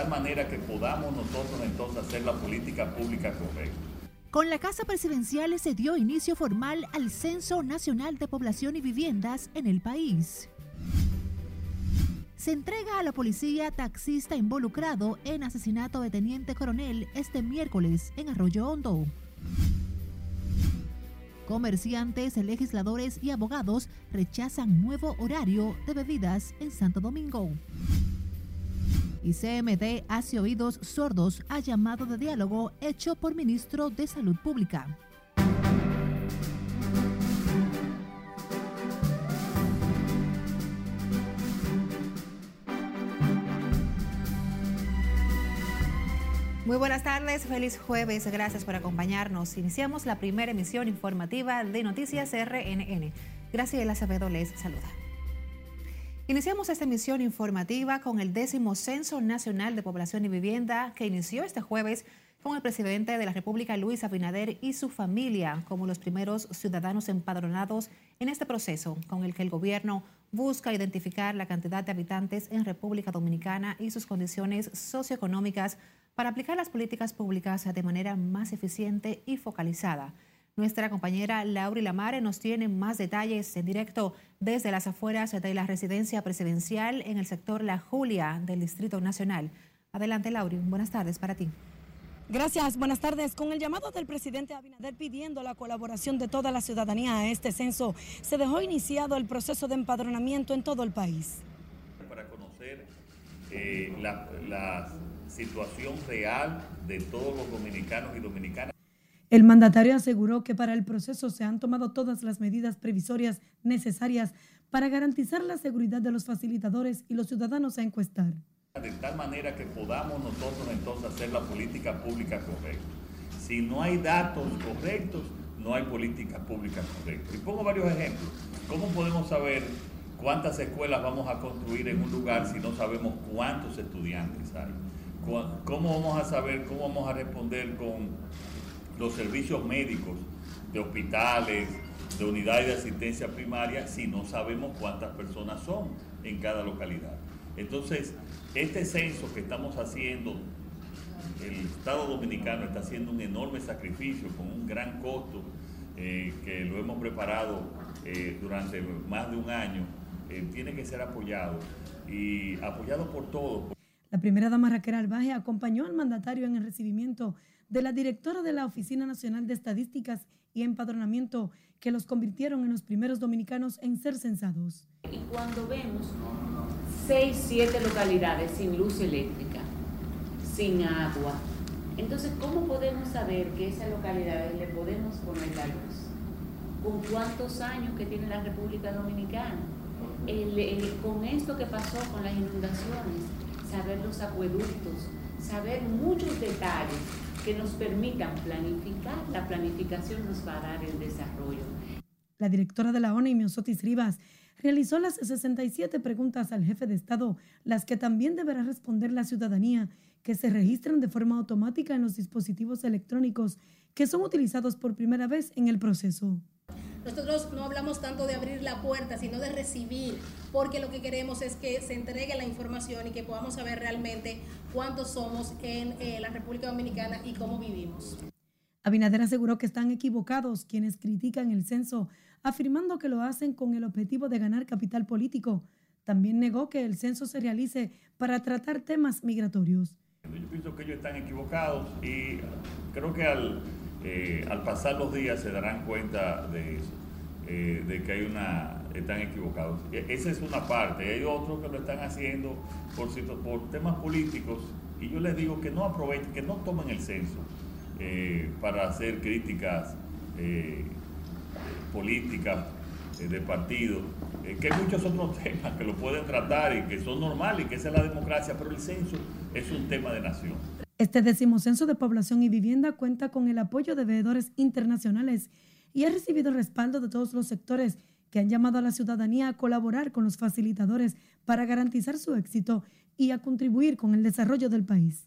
tal manera que podamos nosotros entonces hacer la política pública correcta. Con la Casa Presidencial se dio inicio formal al Censo Nacional de Población y Viviendas en el país. Se entrega a la policía taxista involucrado en asesinato de teniente coronel este miércoles en Arroyo Hondo. Comerciantes, legisladores y abogados rechazan nuevo horario de bebidas en Santo Domingo. Y CMD hace oídos sordos a llamado de diálogo hecho por ministro de Salud Pública. Muy buenas tardes, feliz jueves, gracias por acompañarnos. Iniciamos la primera emisión informativa de Noticias RNN. Graciela Acevedo les saluda. Iniciamos esta emisión informativa con el décimo Censo Nacional de Población y Vivienda que inició este jueves con el presidente de la República, Luis Abinader, y su familia como los primeros ciudadanos empadronados en este proceso con el que el gobierno busca identificar la cantidad de habitantes en República Dominicana y sus condiciones socioeconómicas para aplicar las políticas públicas de manera más eficiente y focalizada. Nuestra compañera Lauri Lamare nos tiene más detalles en directo desde las afueras de la residencia presidencial en el sector La Julia del Distrito Nacional. Adelante, Lauri. Buenas tardes para ti. Gracias, buenas tardes. Con el llamado del presidente Abinader pidiendo la colaboración de toda la ciudadanía a este censo, se dejó iniciado el proceso de empadronamiento en todo el país. Para conocer eh, la, la situación real de todos los dominicanos y dominicanas. El mandatario aseguró que para el proceso se han tomado todas las medidas previsorias necesarias para garantizar la seguridad de los facilitadores y los ciudadanos a encuestar. De tal manera que podamos nosotros entonces hacer la política pública correcta. Si no hay datos correctos, no hay política pública correcta. Y pongo varios ejemplos. ¿Cómo podemos saber cuántas escuelas vamos a construir en un lugar si no sabemos cuántos estudiantes hay? ¿Cómo vamos a saber, cómo vamos a responder con los servicios médicos de hospitales, de unidades de asistencia primaria, si no sabemos cuántas personas son en cada localidad? Entonces, este censo que estamos haciendo, el Estado Dominicano está haciendo un enorme sacrificio con un gran costo eh, que lo hemos preparado eh, durante más de un año, eh, tiene que ser apoyado y apoyado por todos. La primera dama Raquel Albaje acompañó al mandatario en el recibimiento de la directora de la Oficina Nacional de Estadísticas y Empadronamiento, que los convirtieron en los primeros dominicanos en ser censados. Y cuando vemos seis, siete localidades sin luz eléctrica, sin agua, entonces, ¿cómo podemos saber que esas localidades le podemos poner la luz? ¿Con cuántos años que tiene la República Dominicana? con esto que pasó con las inundaciones, saber los acueductos, saber muchos detalles que nos permitan planificar. La planificación nos va a dar el desarrollo. La directora de la ONU, Miosotis Rivas, realizó las 67 preguntas al jefe de Estado, las que también deberá responder la ciudadanía, que se registran de forma automática en los dispositivos electrónicos que son utilizados por primera vez en el proceso. Nosotros no hablamos tanto de abrir la puerta, sino de recibir, porque lo que queremos es que se entregue la información y que podamos saber realmente cuántos somos en eh, la República Dominicana y cómo vivimos. Abinader aseguró que están equivocados quienes critican el censo, afirmando que lo hacen con el objetivo de ganar capital político. También negó que el censo se realice para tratar temas migratorios. Yo pienso que ellos están equivocados y creo que al eh, al pasar los días se darán cuenta de eso, eh, de que hay una, están equivocados. E, esa es una parte, hay otros que lo están haciendo por, por temas políticos y yo les digo que no aprovechen, que no tomen el censo eh, para hacer críticas políticas de partido, que hay muchos otros temas que lo pueden tratar y que son normales y que esa es la democracia, pero el censo es un tema de nación. Este censo de población y vivienda cuenta con el apoyo de veedores internacionales y ha recibido respaldo de todos los sectores que han llamado a la ciudadanía a colaborar con los facilitadores para garantizar su éxito y a contribuir con el desarrollo del país.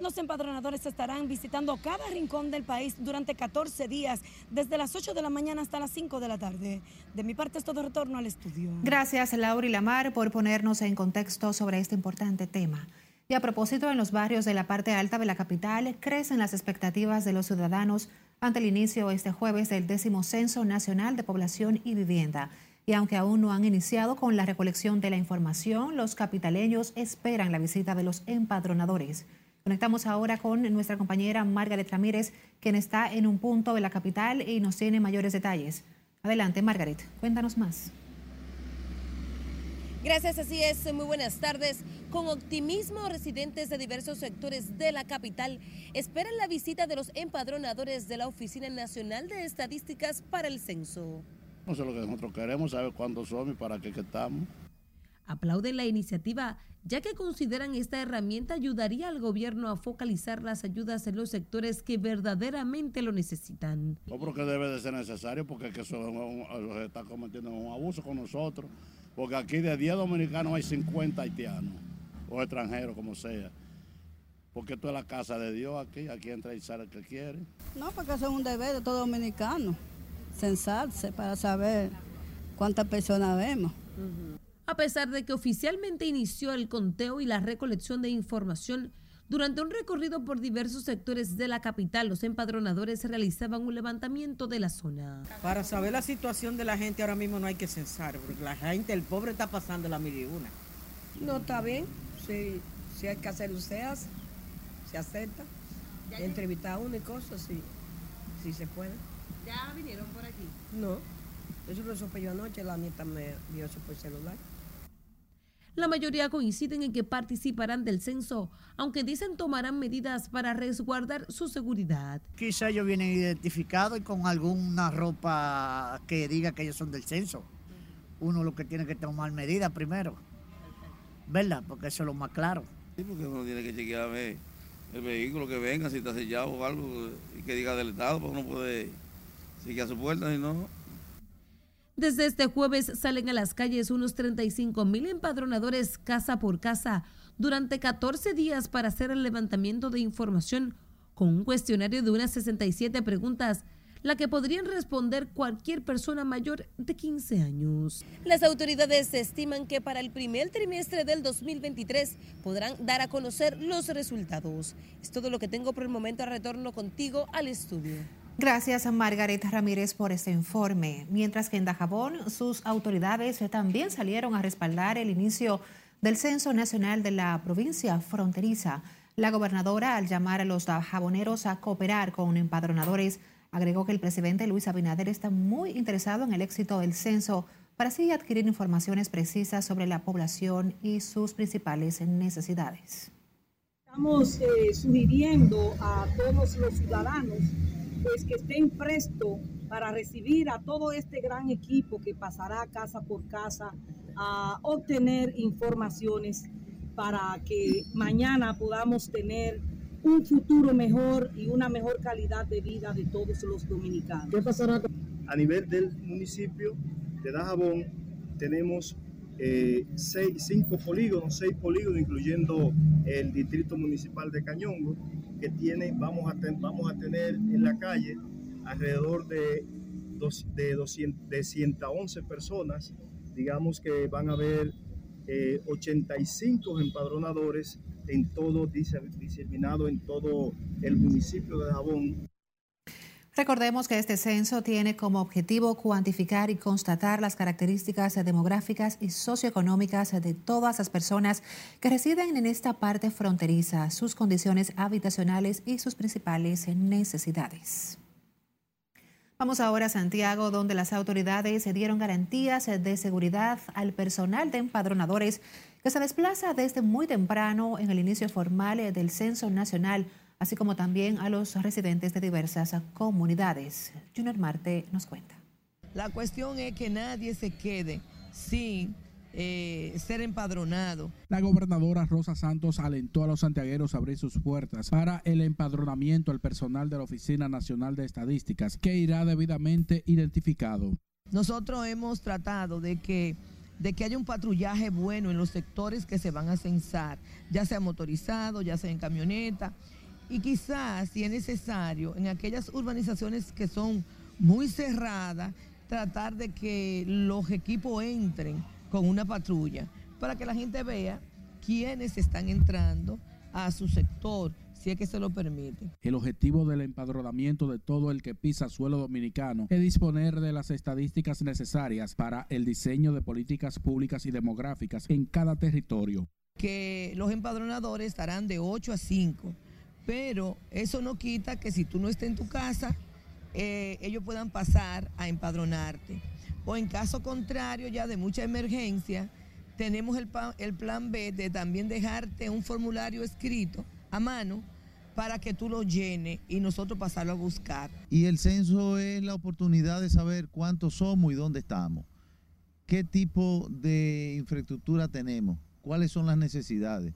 Los empadronadores estarán visitando cada rincón del país durante 14 días, desde las 8 de la mañana hasta las 5 de la tarde. De mi parte es todo retorno al estudio. Gracias, Laura y Lamar, por ponernos en contexto sobre este importante tema. Y a propósito, en los barrios de la parte alta de la capital crecen las expectativas de los ciudadanos ante el inicio este jueves del décimo Censo Nacional de Población y Vivienda. Y aunque aún no han iniciado con la recolección de la información, los capitaleños esperan la visita de los empadronadores. Conectamos ahora con nuestra compañera Margaret Ramírez, quien está en un punto de la capital y nos tiene mayores detalles. Adelante, Margaret, cuéntanos más. Gracias, así es. Muy buenas tardes. Con optimismo, residentes de diversos sectores de la capital esperan la visita de los empadronadores de la Oficina Nacional de Estadísticas para el censo. No sé lo que nosotros queremos, saber cuántos somos y para qué estamos. Aplauden la iniciativa, ya que consideran esta herramienta ayudaría al gobierno a focalizar las ayudas en los sectores que verdaderamente lo necesitan. Yo creo que debe de ser necesario porque que eso está cometiendo un abuso con nosotros, porque aquí de 10 dominicanos hay 50 haitianos o extranjeros, como sea. Porque esto es la casa de Dios aquí, aquí entra y sale el que quiere. No, porque eso es un deber de todo dominicano censarse para saber cuántas personas vemos. A pesar de que oficialmente inició el conteo y la recolección de información, durante un recorrido por diversos sectores de la capital, los empadronadores realizaban un levantamiento de la zona. Para saber la situación de la gente ahora mismo no hay que censar, porque la gente, el pobre está pasando la mil y una. No, está bien. Si, si hay que hacer un se se acepta. Entrevistar a uno y cosas, sí, sí se puede. ¿Ya vinieron por aquí? No, eso lo supe yo anoche, la nieta me dio eso por celular. La mayoría coinciden en que participarán del censo, aunque dicen tomarán medidas para resguardar su seguridad. Quizá ellos vienen identificados y con alguna ropa que diga que ellos son del censo. Uno lo que tiene que tomar medidas primero, ¿verdad? Porque eso es lo más claro. Sí, porque uno tiene que chequear a ver el vehículo que venga, si está sellado o algo, y que diga del Estado, porque uno puede Sigue a su puerta y no. Desde este jueves salen a las calles unos 35 mil empadronadores casa por casa durante 14 días para hacer el levantamiento de información con un cuestionario de unas 67 preguntas, la que podrían responder cualquier persona mayor de 15 años. Las autoridades estiman que para el primer trimestre del 2023 podrán dar a conocer los resultados. Es todo lo que tengo por el momento. Retorno contigo al estudio. Gracias a Margaret Ramírez por este informe. Mientras que en Dajabón, sus autoridades también salieron a respaldar el inicio del Censo Nacional de la provincia fronteriza. La gobernadora, al llamar a los dajaboneros a cooperar con empadronadores, agregó que el presidente Luis Abinader está muy interesado en el éxito del censo para así adquirir informaciones precisas sobre la población y sus principales necesidades. Estamos eh, sugiriendo a todos los ciudadanos pues que estén presto para recibir a todo este gran equipo que pasará casa por casa a obtener informaciones para que mañana podamos tener un futuro mejor y una mejor calidad de vida de todos los dominicanos. ¿Qué pasará? A nivel del municipio de Dajabón tenemos eh, seis, cinco polígonos, seis polígonos, incluyendo el distrito municipal de Cañongo, vamos a tener en la calle alrededor de, dos, de, 200, de 111 personas, digamos que van a haber 85 eh, empadronadores en todo, diseminado en todo el municipio de Jabón. Recordemos que este censo tiene como objetivo cuantificar y constatar las características demográficas y socioeconómicas de todas las personas que residen en esta parte fronteriza, sus condiciones habitacionales y sus principales necesidades. Vamos ahora a Santiago, donde las autoridades dieron garantías de seguridad al personal de empadronadores que se desplaza desde muy temprano en el inicio formal del Censo Nacional así como también a los residentes de diversas comunidades. Junior Marte nos cuenta. La cuestión es que nadie se quede sin eh, ser empadronado. La gobernadora Rosa Santos alentó a los santiagueros a abrir sus puertas para el empadronamiento al personal de la Oficina Nacional de Estadísticas, que irá debidamente identificado. Nosotros hemos tratado de que de que haya un patrullaje bueno en los sectores que se van a censar, ya sea motorizado, ya sea en camioneta, y quizás, si es necesario, en aquellas urbanizaciones que son muy cerradas, tratar de que los equipos entren con una patrulla para que la gente vea quiénes están entrando a su sector, si es que se lo permite. El objetivo del empadronamiento de todo el que pisa suelo dominicano es disponer de las estadísticas necesarias para el diseño de políticas públicas y demográficas en cada territorio. Que los empadronadores estarán de 8 a 5, pero eso no quita que si tú no estés en tu casa, eh, ellos puedan pasar a empadronarte. O en caso contrario, ya de mucha emergencia, tenemos el, el plan B de también dejarte un formulario escrito a mano para que tú lo llenes y nosotros pasarlo a buscar. Y el censo es la oportunidad de saber cuántos somos y dónde estamos. ¿Qué tipo de infraestructura tenemos? ¿Cuáles son las necesidades?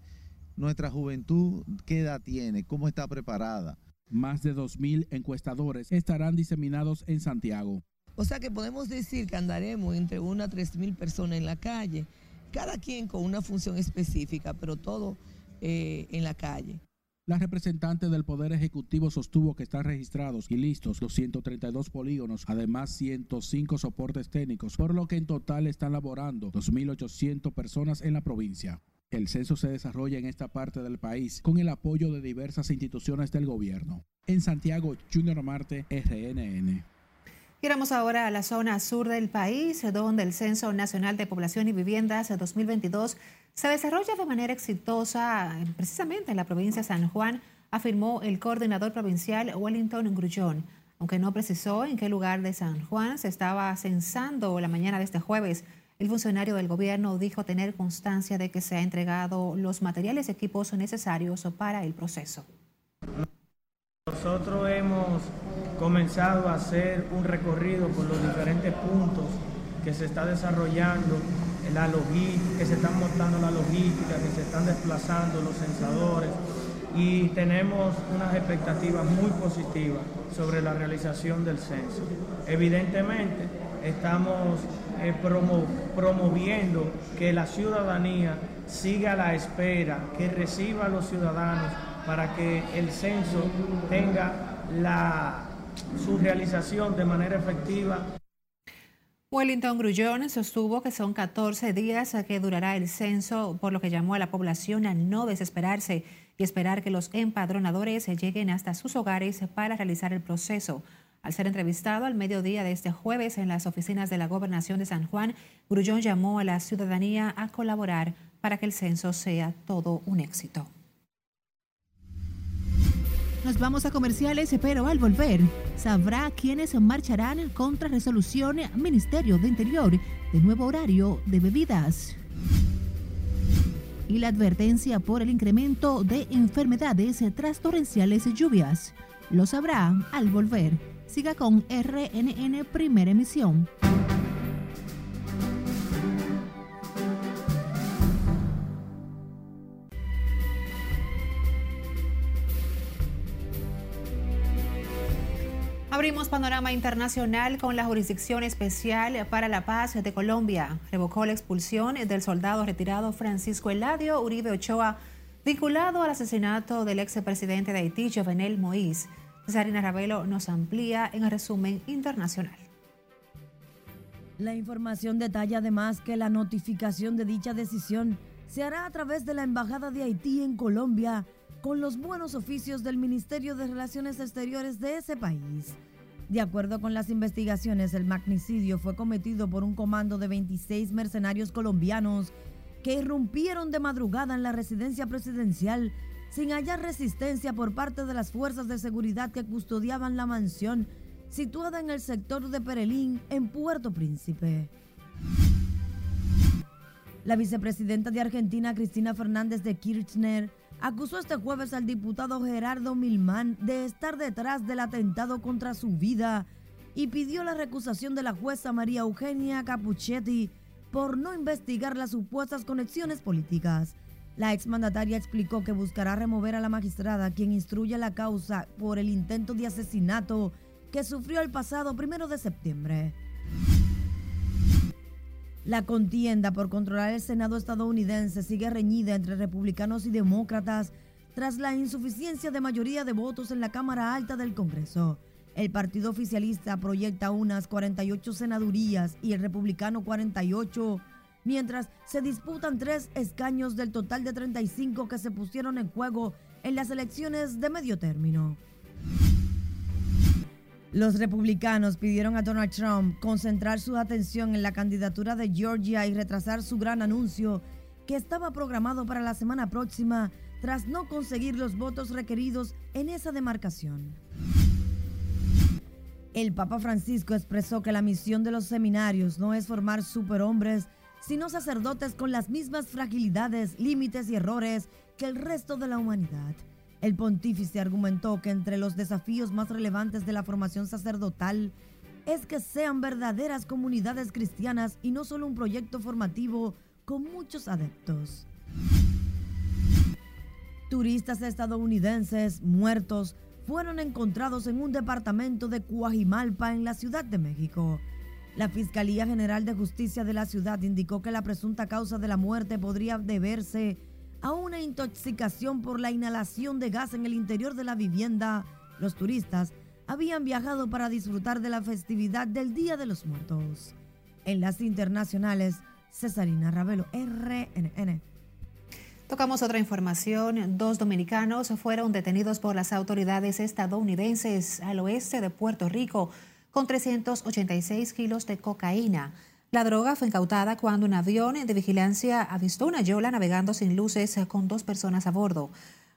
Nuestra juventud, ¿qué edad tiene? ¿Cómo está preparada? Más de 2.000 encuestadores estarán diseminados en Santiago. O sea que podemos decir que andaremos entre una a 3.000 personas en la calle, cada quien con una función específica, pero todo eh, en la calle. La representante del Poder Ejecutivo sostuvo que están registrados y listos los 132 polígonos, además 105 soportes técnicos, por lo que en total están laborando 2.800 personas en la provincia. El censo se desarrolla en esta parte del país con el apoyo de diversas instituciones del gobierno. En Santiago, Junior Marte, RNN. Iremos ahora a la zona sur del país, donde el Censo Nacional de Población y Viviendas 2022 se desarrolla de manera exitosa precisamente en la provincia de San Juan, afirmó el coordinador provincial Wellington Grullón. Aunque no precisó en qué lugar de San Juan se estaba censando la mañana de este jueves, el funcionario del gobierno dijo tener constancia de que se han entregado los materiales y equipos necesarios para el proceso. Nosotros hemos comenzado a hacer un recorrido por los diferentes puntos que se está desarrollando la logística, que se están montando la logística, que se están desplazando los censadores y tenemos unas expectativas muy positivas sobre la realización del censo. Evidentemente estamos eh, promoviendo que la ciudadanía siga la espera, que reciba a los ciudadanos para que el censo tenga la, su realización de manera efectiva Wellington Grullón sostuvo que son 14 días que durará el censo, por lo que llamó a la población a no desesperarse y esperar que los empadronadores lleguen hasta sus hogares para realizar el proceso. Al ser entrevistado al mediodía de este jueves en las oficinas de la Gobernación de San Juan, Grullón llamó a la ciudadanía a colaborar para que el censo sea todo un éxito. Nos vamos a comerciales, pero al volver sabrá quiénes marcharán contra resolución Ministerio de Interior de nuevo horario de bebidas. Y la advertencia por el incremento de enfermedades tras torrenciales lluvias. Lo sabrá al volver. Siga con RNN Primera Emisión. Abrimos panorama internacional con la Jurisdicción Especial para la Paz de Colombia. Revocó la expulsión del soldado retirado Francisco Eladio Uribe Ochoa, vinculado al asesinato del expresidente de Haití, Jovenel Moïse. Cesarina Ravelo nos amplía en el resumen internacional. La información detalla además que la notificación de dicha decisión se hará a través de la Embajada de Haití en Colombia con los buenos oficios del Ministerio de Relaciones Exteriores de ese país. De acuerdo con las investigaciones, el magnicidio fue cometido por un comando de 26 mercenarios colombianos que irrumpieron de madrugada en la residencia presidencial sin hallar resistencia por parte de las fuerzas de seguridad que custodiaban la mansión situada en el sector de Perelín, en Puerto Príncipe. La vicepresidenta de Argentina, Cristina Fernández de Kirchner, acusó este jueves al diputado Gerardo Milman de estar detrás del atentado contra su vida y pidió la recusación de la jueza María Eugenia Capuchetti por no investigar las supuestas conexiones políticas. La exmandataria explicó que buscará remover a la magistrada quien instruye la causa por el intento de asesinato que sufrió el pasado primero de septiembre. La contienda por controlar el Senado estadounidense sigue reñida entre republicanos y demócratas tras la insuficiencia de mayoría de votos en la Cámara Alta del Congreso. El partido oficialista proyecta unas 48 senadurías y el republicano 48, mientras se disputan tres escaños del total de 35 que se pusieron en juego en las elecciones de medio término. Los republicanos pidieron a Donald Trump concentrar su atención en la candidatura de Georgia y retrasar su gran anuncio que estaba programado para la semana próxima tras no conseguir los votos requeridos en esa demarcación. El Papa Francisco expresó que la misión de los seminarios no es formar superhombres, sino sacerdotes con las mismas fragilidades, límites y errores que el resto de la humanidad. El pontífice argumentó que entre los desafíos más relevantes de la formación sacerdotal es que sean verdaderas comunidades cristianas y no solo un proyecto formativo con muchos adeptos. Turistas estadounidenses muertos fueron encontrados en un departamento de Cuajimalpa en la Ciudad de México. La Fiscalía General de Justicia de la ciudad indicó que la presunta causa de la muerte podría deberse a una intoxicación por la inhalación de gas en el interior de la vivienda. Los turistas habían viajado para disfrutar de la festividad del Día de los Muertos. En las internacionales, Cesarina Ravelo, RNN. Tocamos otra información. Dos dominicanos fueron detenidos por las autoridades estadounidenses al oeste de Puerto Rico con 386 kilos de cocaína. La droga fue incautada cuando un avión de vigilancia avistó una yola navegando sin luces con dos personas a bordo.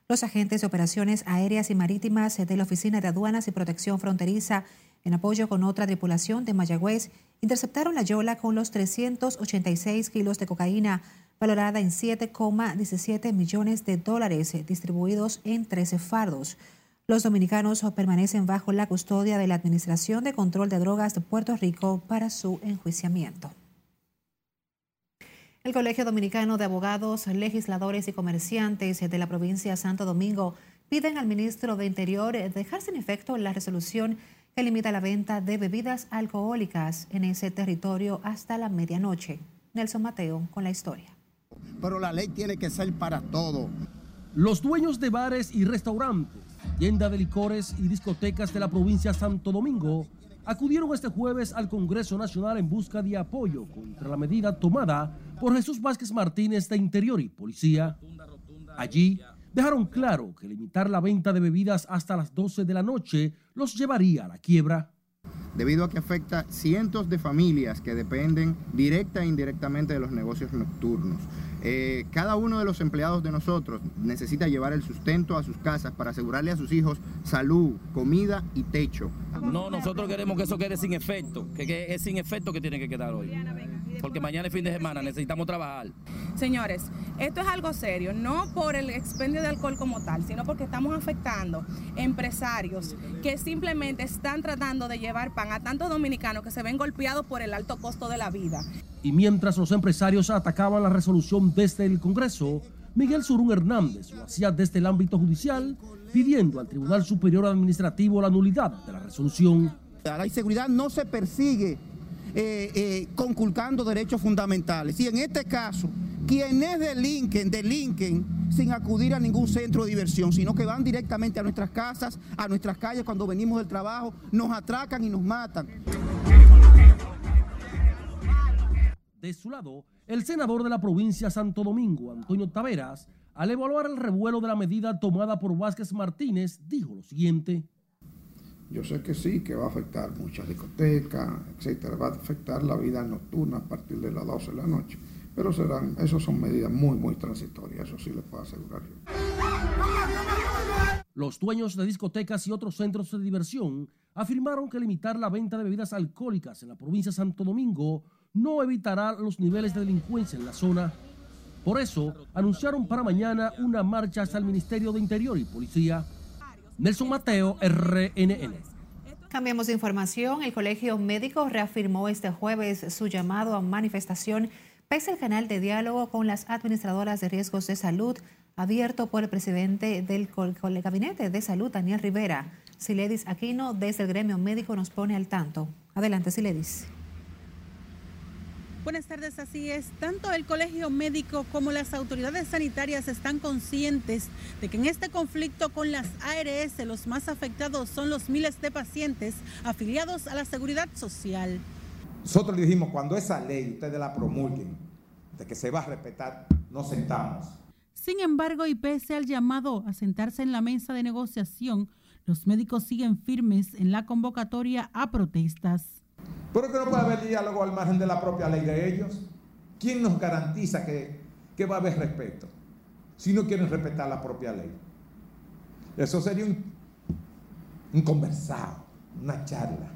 Los agentes de operaciones aéreas y marítimas de la Oficina de Aduanas y Protección Fronteriza, en apoyo con otra tripulación de Mayagüez, interceptaron la yola con los 386 kilos de cocaína, valorada en 7,17 millones de dólares, distribuidos en 13 fardos. Los dominicanos permanecen bajo la custodia de la Administración de Control de Drogas de Puerto Rico para su enjuiciamiento. El Colegio Dominicano de Abogados, Legisladores y Comerciantes de la provincia de Santo Domingo piden al ministro de Interior dejar sin efecto la resolución que limita la venta de bebidas alcohólicas en ese territorio hasta la medianoche. Nelson Mateo con la historia. Pero la ley tiene que ser para todo. Los dueños de bares y restaurantes tienda de licores y discotecas de la provincia de Santo Domingo acudieron este jueves al Congreso Nacional en busca de apoyo contra la medida tomada por Jesús Vázquez Martínez de Interior y Policía. Allí dejaron claro que limitar la venta de bebidas hasta las 12 de la noche los llevaría a la quiebra debido a que afecta cientos de familias que dependen directa e indirectamente de los negocios nocturnos. Eh, cada uno de los empleados de nosotros necesita llevar el sustento a sus casas para asegurarle a sus hijos salud, comida y techo. No, nosotros queremos que eso quede sin efecto, que, es sin efecto que tiene que quedar hoy porque mañana es fin de semana, necesitamos trabajar. Señores, esto es algo serio, no por el expendio de alcohol como tal, sino porque estamos afectando empresarios que simplemente están tratando de llevar pan a tantos dominicanos que se ven golpeados por el alto costo de la vida. Y mientras los empresarios atacaban la resolución desde el Congreso, Miguel Surún Hernández lo hacía desde el ámbito judicial, pidiendo al Tribunal Superior Administrativo la nulidad de la resolución. La inseguridad no se persigue eh, eh, conculcando derechos fundamentales. Y en este caso, quienes delinquen, delinquen sin acudir a ningún centro de diversión, sino que van directamente a nuestras casas, a nuestras calles cuando venimos del trabajo, nos atracan y nos matan. De su lado, el senador de la provincia Santo Domingo, Antonio Taveras, al evaluar el revuelo de la medida tomada por Vázquez Martínez, dijo lo siguiente. Yo sé que sí, que va a afectar muchas discotecas, etcétera, va a afectar la vida nocturna a partir de las 12 de la noche. Pero serán, esas son medidas muy, muy transitorias, eso sí les puedo asegurar yo. Los dueños de discotecas y otros centros de diversión afirmaron que limitar la venta de bebidas alcohólicas en la provincia de Santo Domingo no evitará los niveles de delincuencia en la zona. Por eso, anunciaron para mañana una marcha hasta el Ministerio de Interior y Policía. Nelson Mateo, RNN. Cambiamos de información. El Colegio Médico reafirmó este jueves su llamado a manifestación pese al canal de diálogo con las administradoras de riesgos de salud abierto por el presidente del Gabinete de Salud, Daniel Rivera. Siledis Aquino, desde el gremio médico, nos pone al tanto. Adelante, Siledis. Buenas tardes, así es. Tanto el Colegio Médico como las autoridades sanitarias están conscientes de que en este conflicto con las ARS los más afectados son los miles de pacientes afiliados a la seguridad social. Nosotros le dijimos, cuando esa ley ustedes la promulguen, de que se va a respetar, nos sentamos. Sin embargo, y pese al llamado a sentarse en la mesa de negociación, los médicos siguen firmes en la convocatoria a protestas. ¿Pero que no puede haber diálogo al margen de la propia ley de ellos? ¿Quién nos garantiza que, que va a haber respeto si no quieren respetar la propia ley? Eso sería un, un conversado, una charla.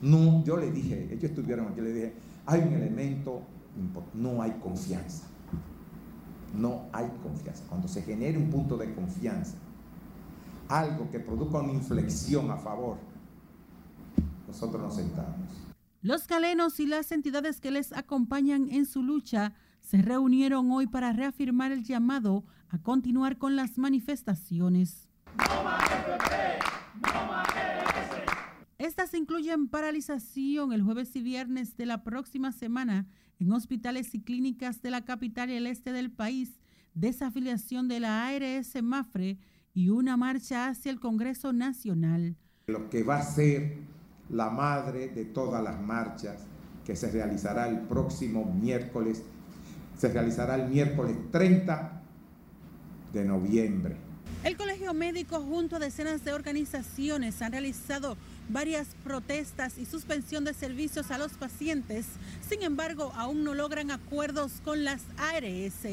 No, yo le dije, ellos estuvieron aquí, le dije, hay un elemento, no hay confianza. No hay confianza. Cuando se genere un punto de confianza, algo que produzca una inflexión a favor, nosotros nos sentamos. Los galenos y las entidades que les acompañan en su lucha se reunieron hoy para reafirmar el llamado a continuar con las manifestaciones. Estas incluyen paralización el jueves y viernes de la próxima semana en hospitales y clínicas de la capital y el este del país, desafiliación de la ARS Mafre y una marcha hacia el Congreso Nacional. Lo que va a ser la madre de todas las marchas que se realizará el próximo miércoles, se realizará el miércoles 30 de noviembre. El Colegio Médico junto a decenas de organizaciones han realizado varias protestas y suspensión de servicios a los pacientes. Sin embargo, aún no logran acuerdos con las ARS.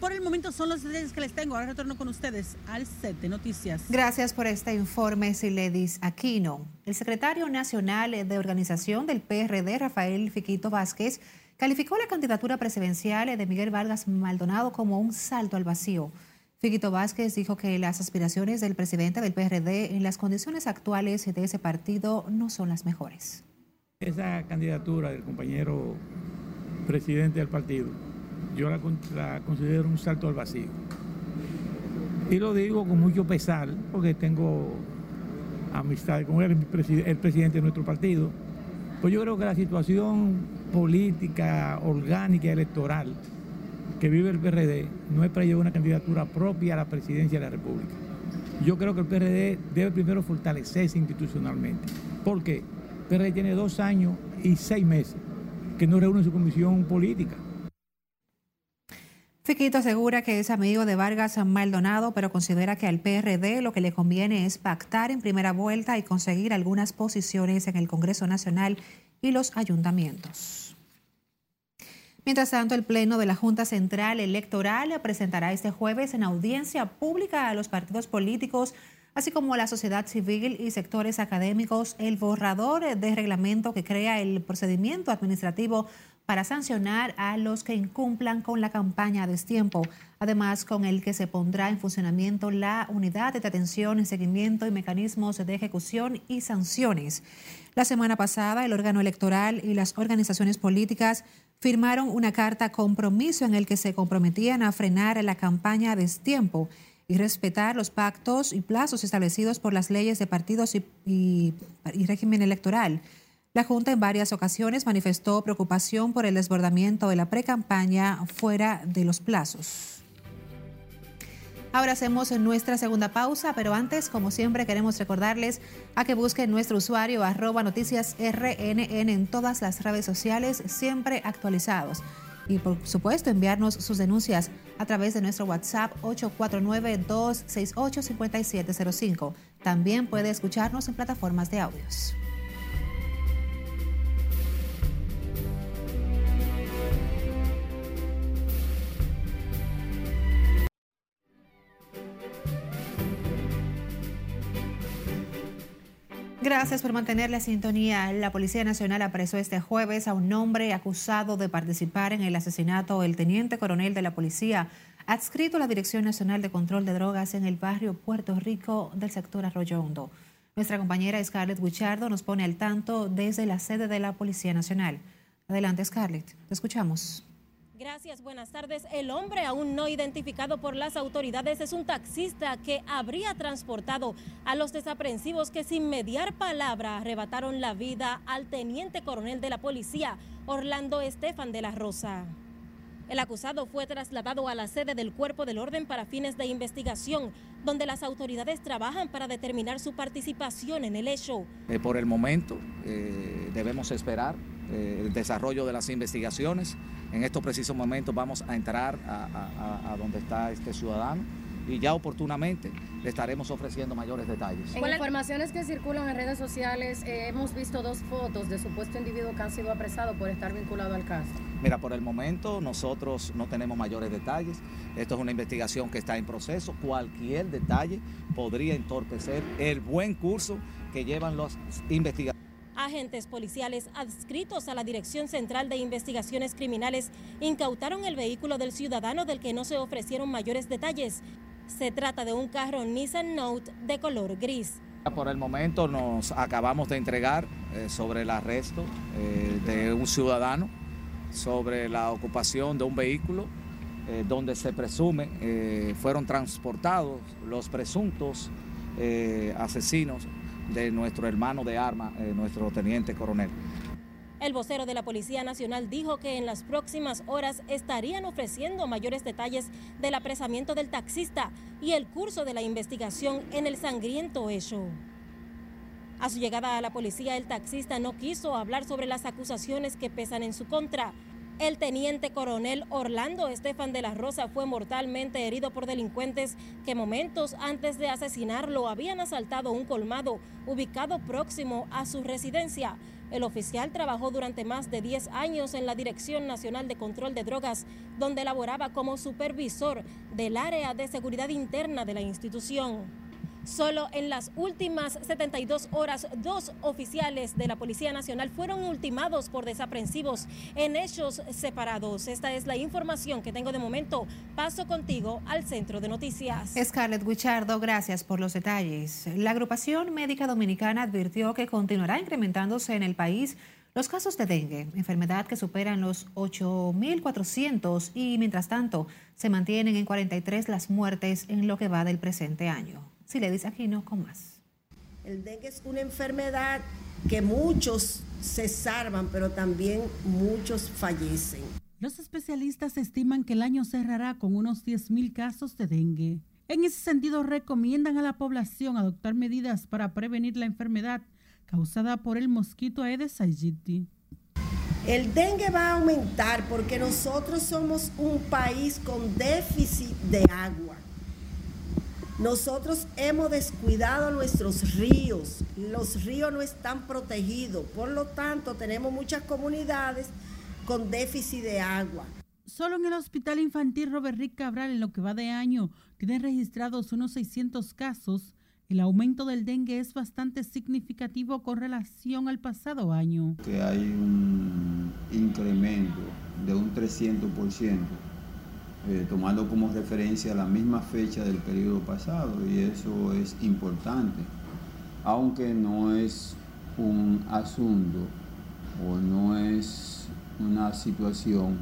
Por el momento son los detalles que les tengo. Ahora retorno con ustedes al set de noticias. Gracias por este informe, Siledis Aquino. El secretario nacional de organización del PRD, Rafael Fiquito Vázquez, calificó la candidatura presidencial de Miguel Vargas Maldonado como un salto al vacío. Fiquito Vázquez dijo que las aspiraciones del presidente del PRD en las condiciones actuales de ese partido no son las mejores. Esa candidatura del compañero presidente del partido yo la, considero un salto al vacío. Y lo digo con mucho pesar, porque tengo amistad con él, el presidente de nuestro partido. Pues yo creo que la situación política, orgánica, electoral que vive el PRD no es para llevar una candidatura propia a la presidencia de la República. Yo creo que el PRD debe primero fortalecerse institucionalmente. ¿Por qué? El PRD tiene dos años y seis meses que no reúne su comisión política. Fiquito asegura que es amigo de Vargas Maldonado, pero considera que al PRD lo que le conviene es pactar en primera vuelta y conseguir algunas posiciones en el Congreso Nacional y los ayuntamientos. Mientras tanto, el Pleno de la Junta Central Electoral presentará este jueves en audiencia pública a los partidos políticos, así como a la sociedad civil y sectores académicos, el borrador de reglamento que crea el procedimiento administrativo para sancionar a los que incumplan con la campaña a destiempo, además con el que se pondrá en funcionamiento la unidad de atención, seguimiento y mecanismos de ejecución y sanciones. La semana pasada, el órgano electoral y las organizaciones políticas firmaron una carta compromiso en el que se comprometían a frenar la campaña a destiempo y respetar los pactos y plazos establecidos por las leyes de partidos y régimen electoral. La Junta en varias ocasiones manifestó preocupación por el desbordamiento de la precampaña fuera de los plazos. Ahora hacemos nuestra segunda pausa, pero antes, como siempre, queremos recordarles a que busquen nuestro usuario arroba noticias RNN en todas las redes sociales, siempre actualizados. Y por supuesto, enviarnos sus denuncias a través de nuestro WhatsApp 849-268-5705. También puede escucharnos en plataformas de audios. Gracias por mantener la sintonía. La Policía Nacional apresó este jueves a un hombre acusado de participar en el asesinato del teniente coronel de la policía adscrito a la Dirección Nacional de Control de Drogas en el barrio Puerto Rico del sector Arroyo Hondo. Nuestra compañera Scarlett Guichardo nos pone al tanto desde la sede de la Policía Nacional. Adelante, Scarlett. Te escuchamos. Gracias, buenas tardes. El hombre aún no identificado por las autoridades es un taxista que habría transportado a los desaprensivos que sin mediar palabra arrebataron la vida al teniente coronel de la policía, Orlando Estefan de la Rosa. El acusado fue trasladado a la sede del Cuerpo del Orden para fines de investigación, donde las autoridades trabajan para determinar su participación en el hecho. Eh, por el momento eh, debemos esperar eh, el desarrollo de las investigaciones. En estos precisos momentos vamos a entrar a, a donde está este ciudadano y ya oportunamente le estaremos ofreciendo mayores detalles. En informaciones que circulan en redes sociales, eh, hemos visto dos fotos de supuesto individuo que han sido apresados por estar vinculado al caso. Mira, por el momento nosotros no tenemos mayores detalles. Esto es una investigación que está en proceso. Cualquier detalle podría entorpecer el buen curso que llevan los investigadores. Agentes policiales adscritos a la Dirección Central de Investigaciones Criminales incautaron el vehículo del ciudadano del que no se ofrecieron mayores detalles. Se trata de un carro Nissan Note de color gris. Por el momento nos acabamos de entregar eh, sobre el arresto eh, de un ciudadano, sobre la ocupación de un vehículo eh, donde se presume fueron transportados los presuntos asesinos de nuestro hermano de arma, nuestro teniente coronel. El vocero de la Policía Nacional dijo que en las próximas horas estarían ofreciendo mayores detalles del apresamiento del taxista y el curso de la investigación en el sangriento hecho. A su llegada a la policía, el taxista no quiso hablar sobre las acusaciones que pesan en su contra. El teniente coronel Orlando Estefan de la Rosa fue mortalmente herido por delincuentes que momentos antes de asesinarlo habían asaltado un colmado ubicado próximo a su residencia. El oficial trabajó durante más de 10 años en la Dirección Nacional de Control de Drogas, donde laboraba como supervisor del área de seguridad interna de la institución. Solo en las últimas 72 horas, dos oficiales de la Policía Nacional fueron ultimados por desaprensivos en hechos separados. Esta es la información que tengo de momento. Paso contigo al centro de noticias. Scarlett Guichardo, gracias por los detalles. La agrupación médica dominicana advirtió que continuará incrementándose en el país los casos de dengue, enfermedad que superan los 8.400 y mientras tanto se mantienen en 43 las muertes en lo que va del presente año. Si le dice aquí no con más. El dengue es una enfermedad que muchos se salvan, pero también muchos fallecen. Los especialistas estiman que el año cerrará con unos 10.000 casos de dengue. En ese sentido, recomiendan a la población adoptar medidas para prevenir la enfermedad causada por el mosquito Aedes aegypti. El dengue va a aumentar porque nosotros somos un país con déficit de agua. Nosotros hemos descuidado nuestros ríos, los ríos no están protegidos, por lo tanto tenemos muchas comunidades con déficit de agua. Solo en el Hospital Infantil Robert Rick Cabral, en lo que va de año, tienen registrados unos 600 casos. El aumento del dengue es bastante significativo con relación al pasado año. Que hay un incremento de un 300% eh, tomando como referencia la misma fecha del periodo pasado y eso es importante, aunque no es un asunto o no es una situación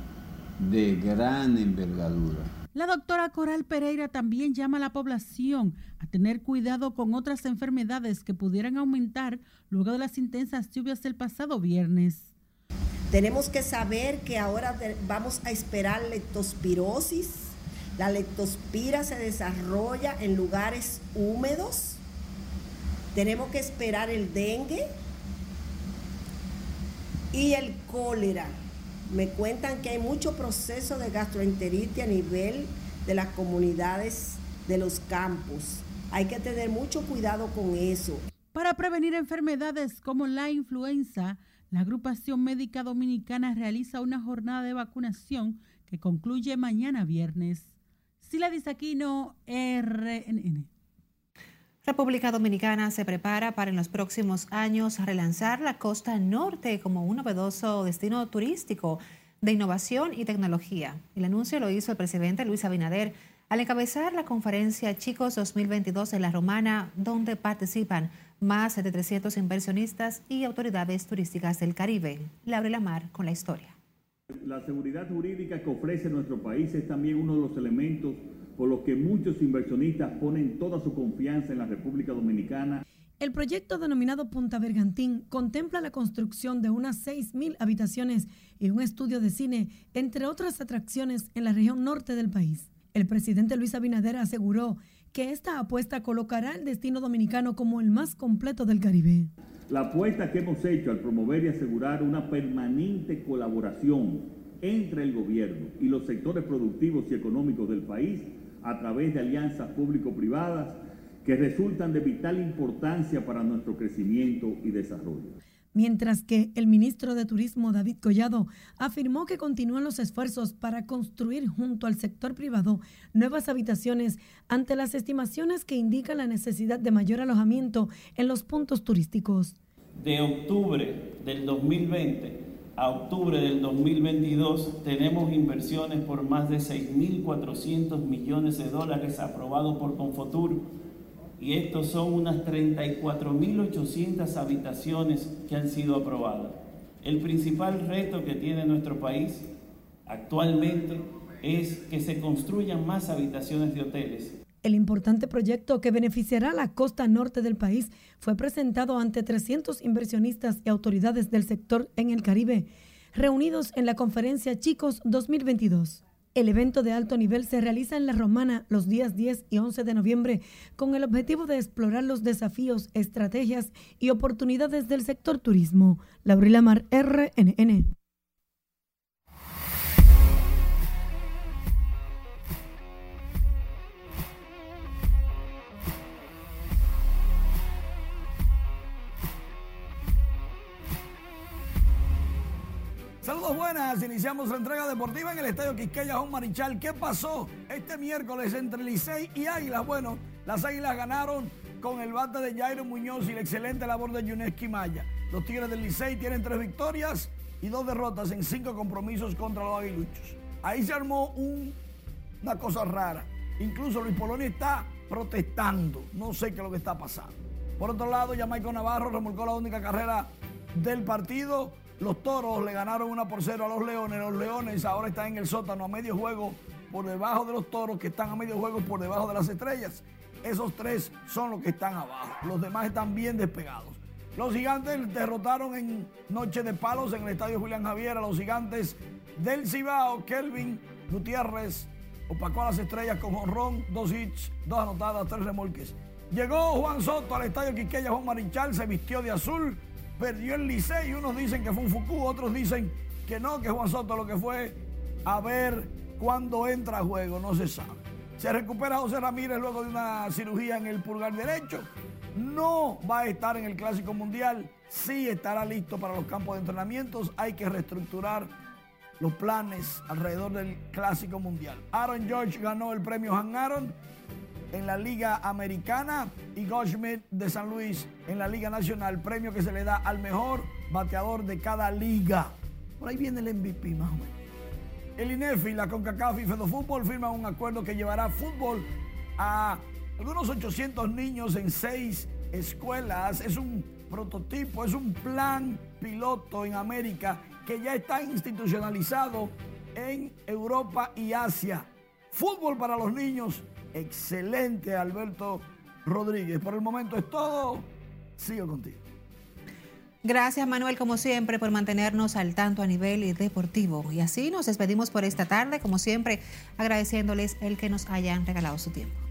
de gran envergadura. La doctora Coral Pereira también llama a la población a tener cuidado con otras enfermedades que pudieran aumentar luego de las intensas lluvias del pasado viernes. Tenemos que saber que ahora vamos a esperar leptospirosis. La leptospira se desarrolla en lugares húmedos. Tenemos que esperar el dengue y el cólera. Me cuentan que hay mucho proceso de gastroenteritis a nivel de las comunidades de los campos. Hay que tener mucho cuidado con eso. Para prevenir enfermedades como la influenza, la agrupación médica dominicana realiza una jornada de vacunación que concluye mañana viernes. Sila Disaquino, RNN. República Dominicana se prepara para en los próximos años relanzar la costa norte como un novedoso destino turístico de innovación y tecnología. El anuncio lo hizo el presidente Luis Abinader al encabezar la conferencia Chicos 2022 en La Romana, donde participan más de 300 inversionistas y autoridades turísticas del Caribe. Laura Lamar con la historia. La seguridad jurídica que ofrece nuestro país es también uno de los elementos por los que muchos inversionistas ponen toda su confianza en la República Dominicana. El proyecto denominado Punta Bergantín contempla la construcción de unas 6.000 habitaciones y un estudio de cine, entre otras atracciones en la región norte del país. El presidente Luis Abinader aseguró que esta apuesta colocará el destino dominicano como el más completo del Caribe. La apuesta que hemos hecho al promover y asegurar una permanente colaboración entre el gobierno y los sectores productivos y económicos del país a través de alianzas público-privadas que resultan de vital importancia para nuestro crecimiento y desarrollo mientras que el ministro de Turismo David Collado afirmó que continúan los esfuerzos para construir junto al sector privado nuevas habitaciones ante las estimaciones que indican la necesidad de mayor alojamiento en los puntos turísticos. De octubre del 2020 a octubre del 2022 tenemos inversiones por más de 6.400 millones de dólares aprobados por Confotur y estos son unas 34.800 habitaciones que han sido aprobadas. El principal reto que tiene nuestro país actualmente es que se construyan más habitaciones de hoteles. El importante proyecto que beneficiará a la costa norte del país fue presentado ante 300 inversionistas y autoridades del sector en el Caribe, reunidos en la conferencia Chicos 2022. El evento de alto nivel se realiza en La Romana los días 10 y 11 de noviembre con el objetivo de explorar los desafíos, estrategias y oportunidades del sector turismo. Laurila Mar, RNN. Saludos buenas, iniciamos la entrega deportiva en el Estadio Quisqueya Juan Marichal. ¿Qué pasó este miércoles entre Licey y Águilas? Bueno, las Águilas ganaron con el bate de Jairo Muñoz y la excelente labor de Yuneski Maya. Los Tigres del Licey tienen tres victorias y dos derrotas en cinco compromisos contra los aguiluchos. Ahí se armó una cosa rara. Incluso Luis Polonia está protestando. No sé qué es lo que está pasando. Por otro lado, Jamaico Navarro remolcó la única carrera del partido los toros le ganaron una por cero a los leones. Los leones ahora están en el sótano a medio juego por debajo de los toros que están a medio juego por debajo de las estrellas. Esos tres son los que están abajo. Los demás están bien despegados. Los gigantes derrotaron en Noche de Palos en el estadio Julián Javier a los gigantes del Cibao. Kelvin Gutiérrez opacó a las estrellas con honrón, dos hits, dos anotadas, tres remolques. Llegó Juan Soto al estadio Quiqueya Juan Marichal, se vistió de azul perdió el Licey. Unos dicen que fue un Fuku, otros dicen que no, que Juan Soto lo que fue a ver cuándo entra a juego, no se sabe. Se recupera José Ramírez luego de una cirugía en el pulgar derecho. No va a estar en el Clásico Mundial, sí estará listo para los campos de entrenamientos. Hay que reestructurar los planes alrededor del Clásico Mundial. Aaron George ganó el premio Han Aaron en la Liga Americana y Goldschmidt de San Luis en la Liga Nacional, premio que se le da al mejor bateador de cada liga. Por ahí viene el MVP más o menos. El INEFI, la CONCACAF y Fútbol firman un acuerdo que llevará fútbol a algunos 800 niños en seis escuelas. Es un prototipo, es un plan piloto en América que ya está institucionalizado en Europa y Asia. Fútbol para los niños Excelente, Alberto Rodríguez. Por el momento es todo. Sigo contigo. Gracias Manuel, como siempre, por mantenernos al tanto a nivel deportivo. Y así nos despedimos por esta tarde, como siempre, agradeciéndoles el que nos hayan regalado su tiempo.